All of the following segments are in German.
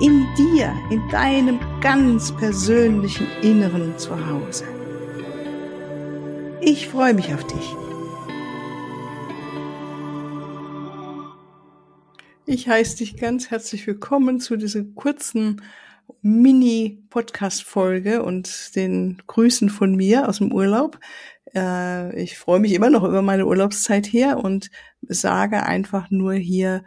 In dir, in deinem ganz persönlichen Inneren zu Hause. Ich freue mich auf dich. Ich heiße dich ganz herzlich willkommen zu dieser kurzen Mini-Podcast-Folge und den Grüßen von mir aus dem Urlaub. Äh, ich freue mich immer noch über meine Urlaubszeit hier und sage einfach nur hier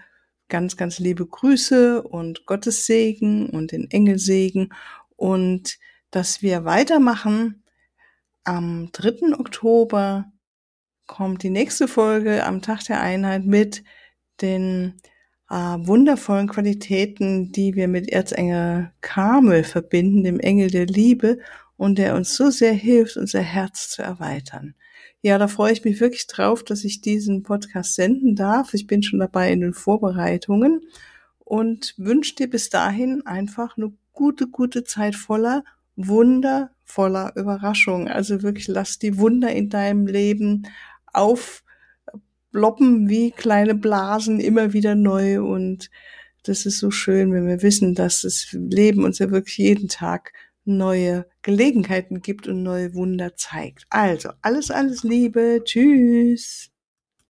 ganz, ganz liebe Grüße und Gottes Segen und den Engelsegen und dass wir weitermachen. Am 3. Oktober kommt die nächste Folge am Tag der Einheit mit den äh, wundervollen Qualitäten, die wir mit Erzengel Karmel verbinden, dem Engel der Liebe und der uns so sehr hilft, unser Herz zu erweitern. Ja, da freue ich mich wirklich drauf, dass ich diesen Podcast senden darf. Ich bin schon dabei in den Vorbereitungen und wünsche dir bis dahin einfach eine gute, gute Zeit voller Wunder, voller Überraschung. Also wirklich lass die Wunder in deinem Leben aufploppen wie kleine Blasen immer wieder neu und das ist so schön, wenn wir wissen, dass das Leben uns ja wirklich jeden Tag neue Gelegenheiten gibt und neue Wunder zeigt. Also, alles, alles Liebe. Tschüss.